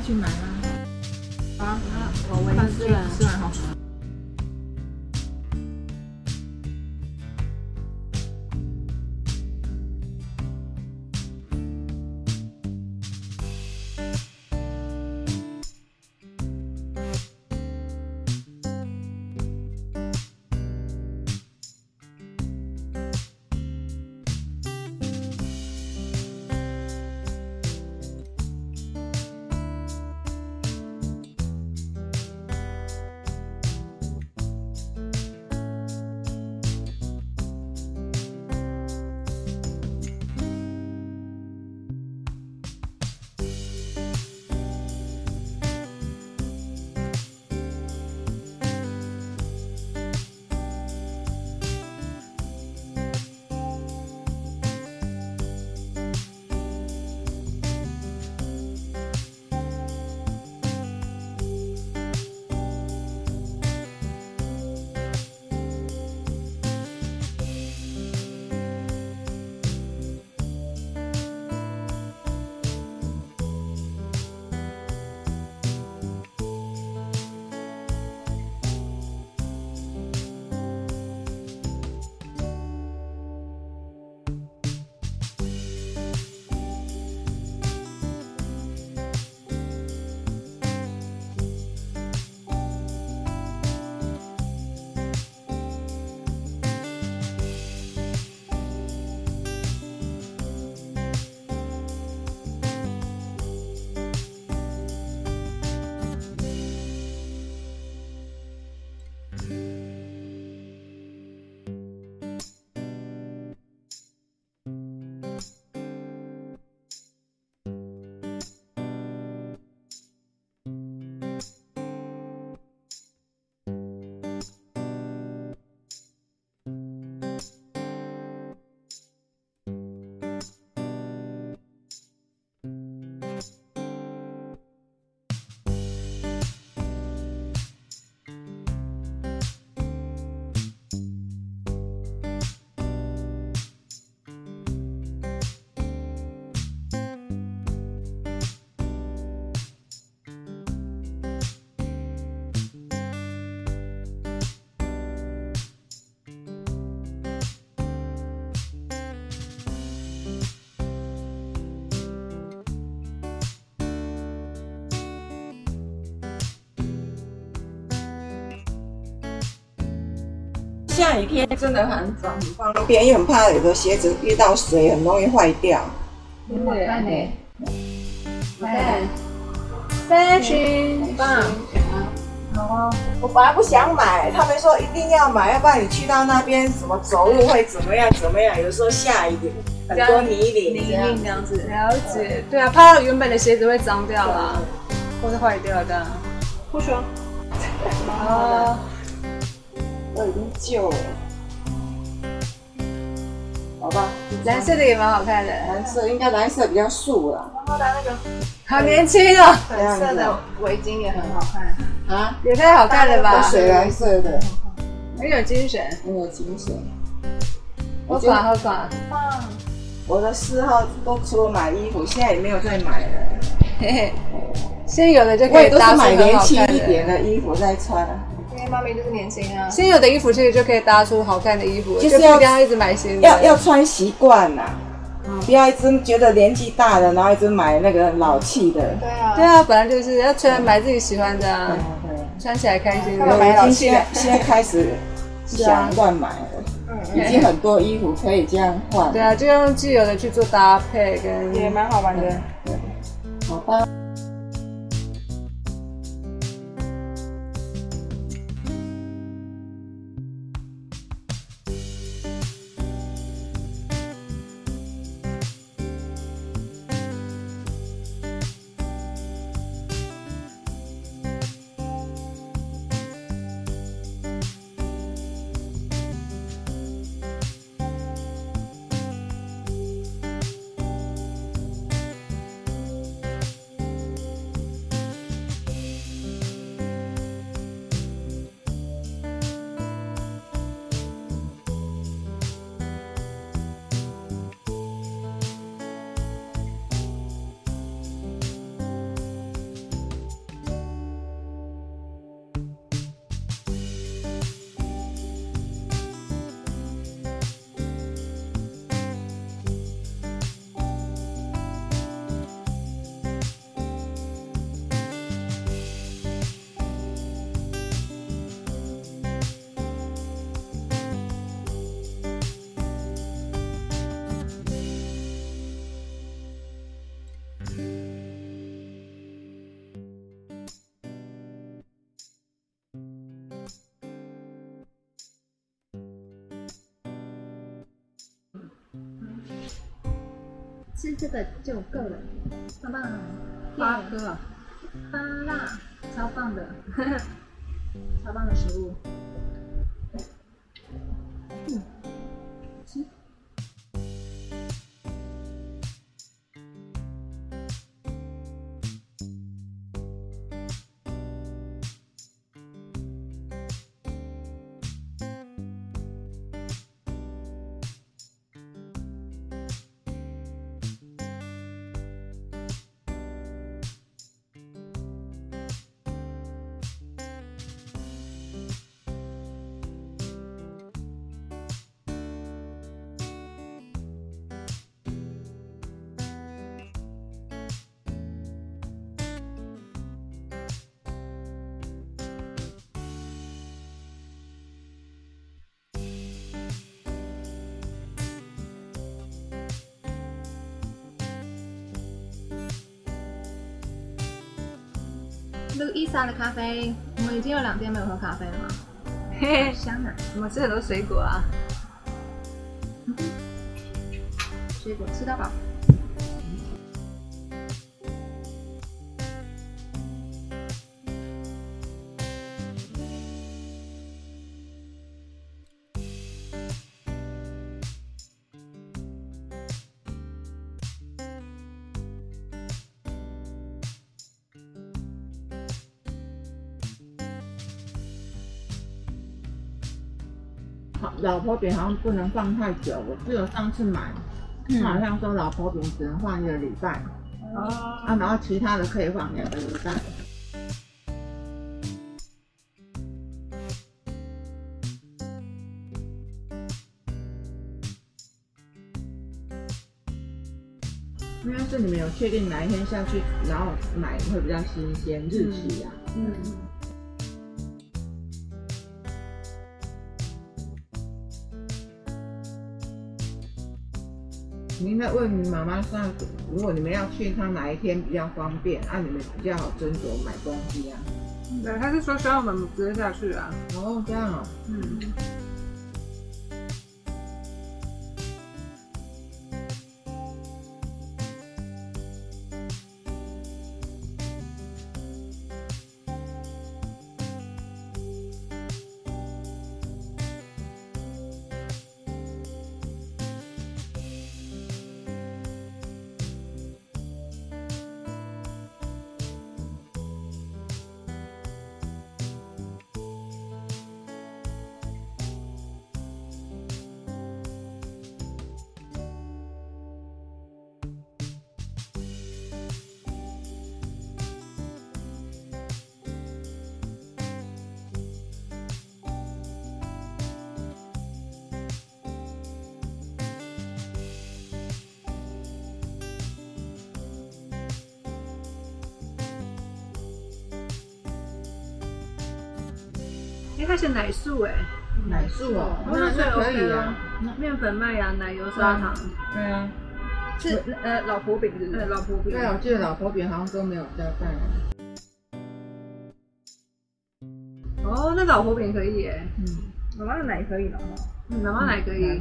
要去买吗？啊，我我我吃完吃完哈。下雨天真的很很方便，因为很怕有的鞋子遇到水很容易坏掉。真的看呢，好看，fashion，很棒。我本来不想买，他们说一定要买，要不然你去到那边什么走路会怎么样怎么样？有时候下雨很多泥泞泥泞这样子，了解，对啊，怕原本的鞋子会脏掉啦，或是坏掉的。不说，哦，都已经旧了。好吧，蓝色的也蛮好看的，蓝色应该蓝色比较素了。然后的那个。好年轻哦，粉色的围巾也很好看。啊，也太好看了吧，水蓝色的，很有精神。很有精神。喝垮喝垮，我的嗜好都除了买衣服，现在也没有再买了。嘿嘿，现有的就可以搭出买年很好看轻一点的。的衣服再穿。因为妈咪就是年轻啊。先有的衣服其实就可以搭出好看的衣服，就就是不一定要一直买新的。要要穿习惯呐，不要一直觉得年纪大了，然后一直买那个老气的。对啊。对啊，本来就是要穿买自己喜欢的啊，对穿起来开心。我已经老气的现在现在开始想乱买了，已经很多衣服可以这样换。对啊，就用既有的去做搭配跟也蛮好玩的。对好吧。吃这个就够了，棒棒，八颗啊，八辣，超棒的，超棒的食物。路易莎的咖啡，我们已经有两天没有喝咖啡了？嘿嘿，香啊！我们吃很多水果啊。水果吃到饱。好老婆饼好像不能放太久，我记得上次买，他好像说老婆饼只能放一个礼拜，哦，啊，然后其他的可以放两个礼拜。应该是你们有确定哪一天下去，然后买会比较新鲜，日期啊。嗯，你应该问你妈妈说，如果你们要去，趟哪一天比较方便，啊，你们比较好斟酌买东西啊。对，他是说希望我们直接下去啊。哦，这样哦。嗯，哎，它是奶素哎，奶素哦，哦那那那可以啊。面粉、麦芽、奶油、砂糖，对啊，是呃老婆饼是不是？老婆饼。对啊，我记得老婆饼好像都没有加蛋。哦，那老婆饼可以耶，嗯，妈妈的奶可以了哈。嗯妈妈奶可以。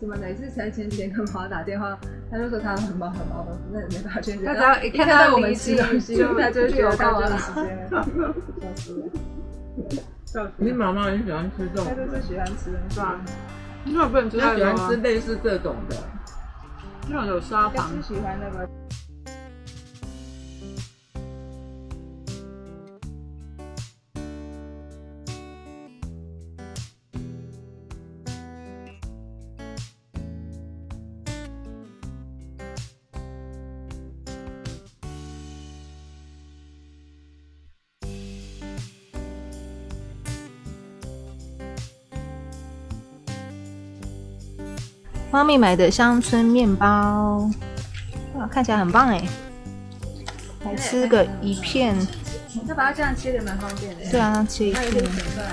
怎么每次才前几天跟妈妈打电话，他就说他很忙很忙的，那没办法去。他只要一看看到到我们吃东西，西，他就觉得到到了。时间了。笑死了！笑死你妈妈很喜欢吃这种她，就是喜欢吃。是吧？因为我不能吃她喜欢吃，类似这种的。那种有砂糖就。是喜欢那个。妈咪买的乡村面包，哇，看起来很棒哎！来吃个一片，这把它这样切的蛮方便的。对啊，切一片。它有点粉块。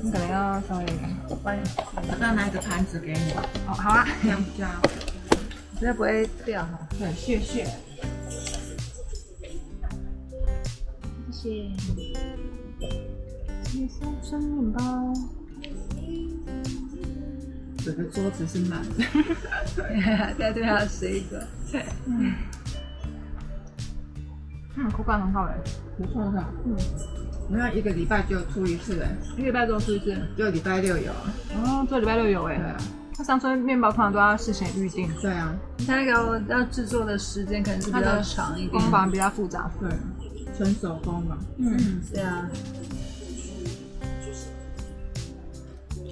你可能要稍微帮你，我再拿一个盘子给你。哦，好啊，这样比较，这样不会掉哈。对，谢谢。谢谢。三生面包。整个桌子是满的。在这边吃一个。嗯。嗯，口感很好哎，不错的。嗯。我们要一个礼拜就出一次哎，一个礼拜都出一次，就礼拜六有。哦，这礼拜六有哎。对啊。他上村面包通常都要事先预定。对啊。他那个要制作的时间可能是比较长一点，工法比较复杂。对。纯手工嘛。嗯，对啊。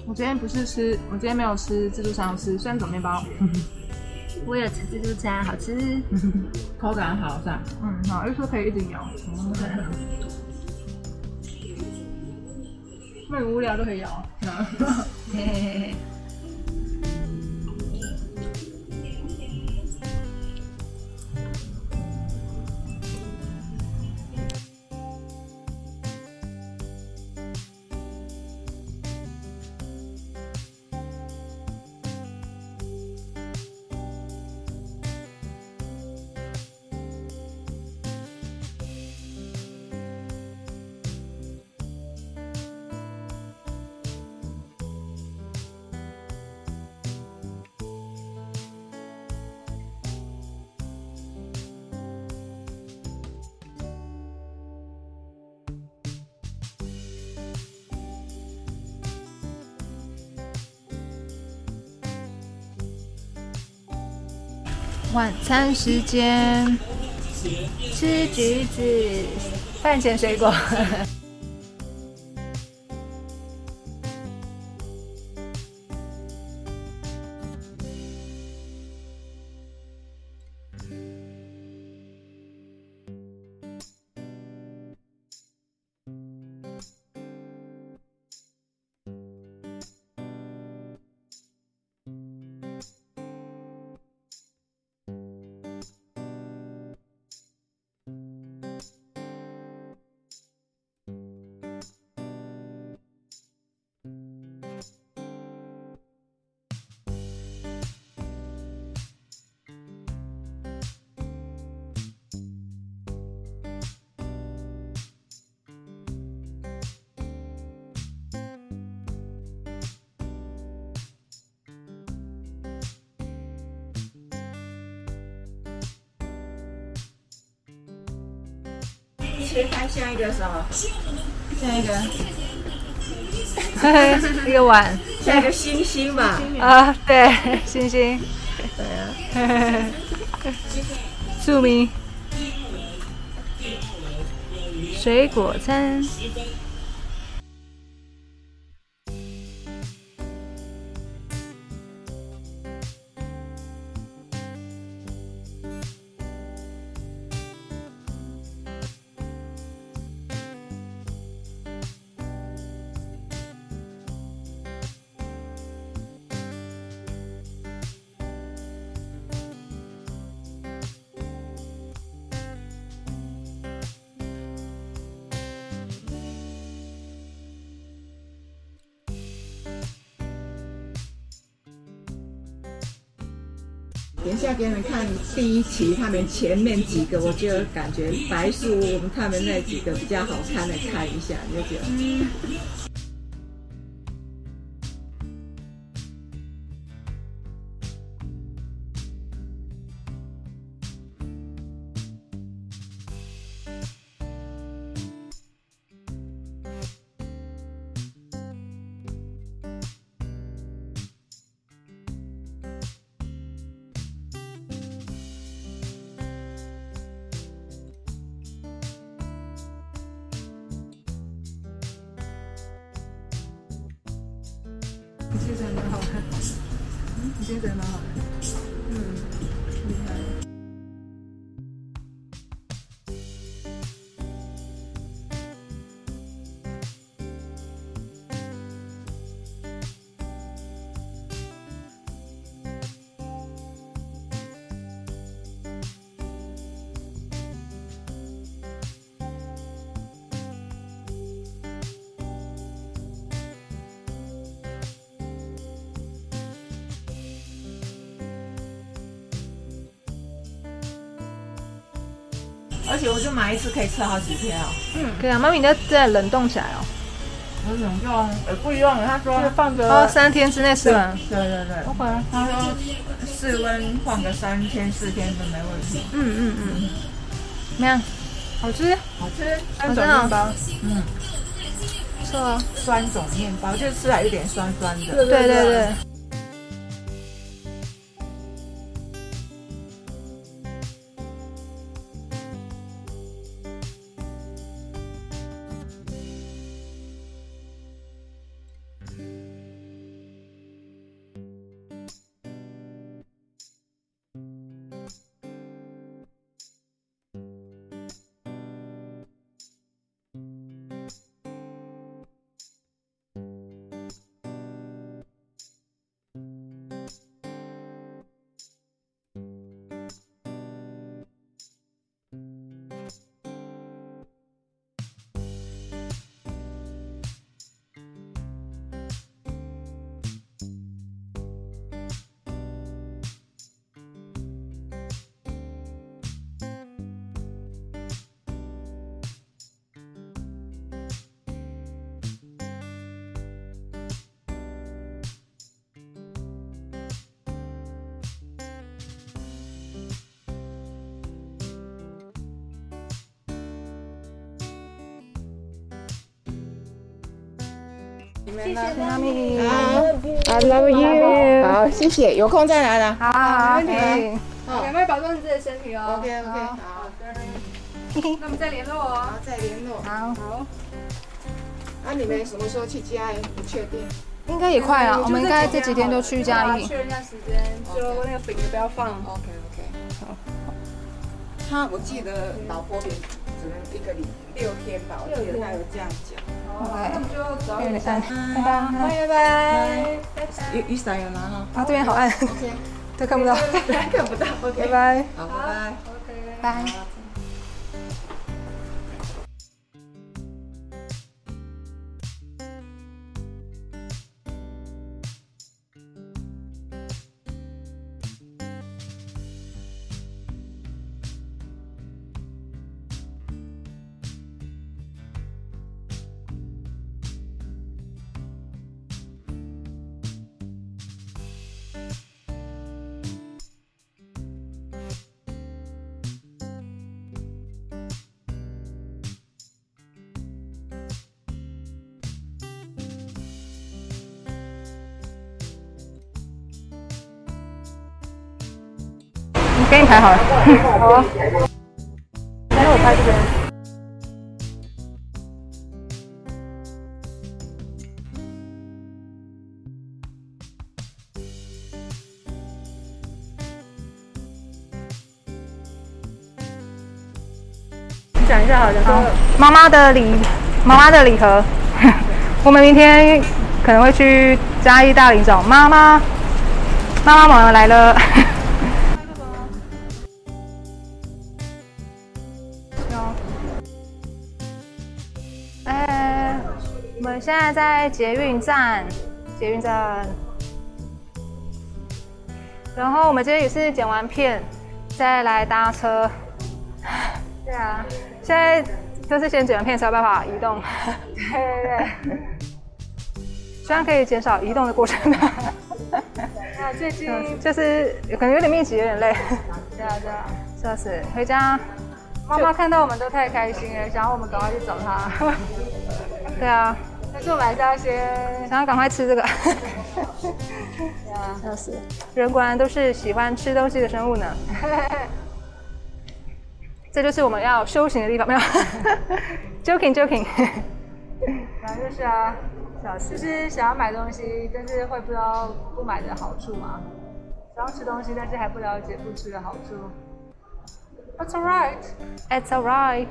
我今天不是吃，我今天没有吃自助餐，我吃酸种面包。我有吃自助餐，好吃，口感好是吧？嗯，好，又说可以一直咬。那无聊都可以咬。嘿嘿嘿晚餐时间，吃橘子，饭前水果。切开下一个什么？下一个，一个碗，下一个星星吧。啊，对，星星。对啊。著名水果餐。等一下给你们看第一期，他们前面几个，我就感觉白素我们他们那几个比较好看的，看一下，你就觉得。你这真的蛮好。看，你现在蛮好。看，我就买一次可以吃好几天哦。嗯可以啊，妈咪你要再冷冻起来哦，我怎么用？呃，不用，他说就放个哦三天之内吃完。对对对，OK，他说室温放个三天四天都没问题。嗯嗯嗯，怎么样？好吃？好吃，酸种面包，嗯，不错啊。酸种面包，就吃起来有点酸酸的。对对对。谢谢妈咪。I love you。好，谢谢，有空再来了。好好好，没问题可以。有没有保重你自己的身体哦 OK OK，好好，那我们再联络哦。好，再联络。好，好那你们什么时候去嘉义？不确定。应该也快了，我们应该这几天就去嘉义。确认一下时间，就那个饼不要放。OK OK，好。他我记得老婆饼只能一个礼六天吧，我记得他有这样讲。那我们就早有点暗，拜拜拜。拜。雨雨伞有拿哈啊，这边好暗 都看不到。看不到。拜拜。好，拜拜。OK。拜。给你排好了。好啊。那我拍这边。你讲一下好，讲说妈妈的礼，妈妈的礼盒。我们明天可能会去嘉义大林找妈妈。妈妈妈妈来了。现在在捷运站，捷运站。然后我们今天也是剪完片，再来搭车。对啊，现在就是先剪完片才有办法移动。对对对。希望可以减少移动的过程。那最近，就是可能有点密集，有点累。对啊对啊，就是回家，妈妈看到我们都太开心了，想要我们赶快去找她。对啊，但是我们还是要先，想要赶快吃这个。对啊，笑死，人果然都是喜欢吃东西的生物呢。这就是我们要修行的地方，没有？joking joking，反正就是啊，笑死就。是想要买东西，但是会不知道不买的好处嘛。想要吃东西，但是还不了解不吃的好处。That's alright。It's alright。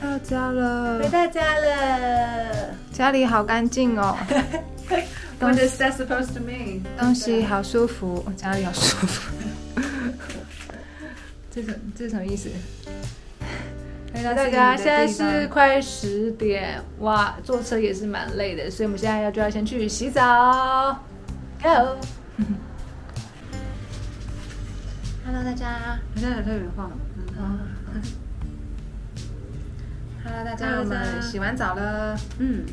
到家了，回到家了。家里好干净哦，What is that supposed to mean？东西好舒服，家里好舒服。这什这是什么意思？回到大家现在是快十点，哇，坐车也是蛮累的，所以我们现在要就要先去洗澡。Go。Hello 大家我现在特别晃。，Hello 大家，Hello，我们洗完澡了。嗯，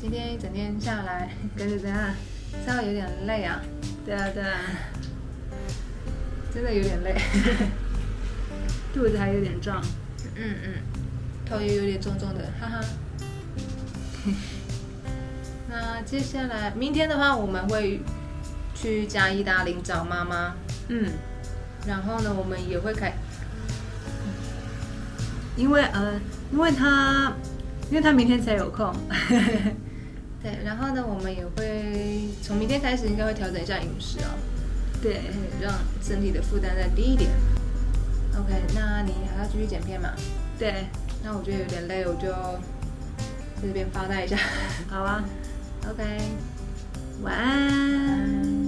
今天一整天下来，感觉怎样？稍微有点累啊，对啊对啊，真的有点累。肚子还有点胀。嗯嗯，头也有点重重的，哈哈。那接下来明天的话，我们会去加意大林找妈妈，嗯，然后呢，我们也会开，因为呃，因为他，因为他明天才有空。对，然后呢，我们也会从明天开始应该会调整一下饮食哦，对，嗯让身体的负担再低一点。OK，那你还要继续剪片吗？对，那我觉得有点累，我就在这边发呆一下。好啊，OK，晚安。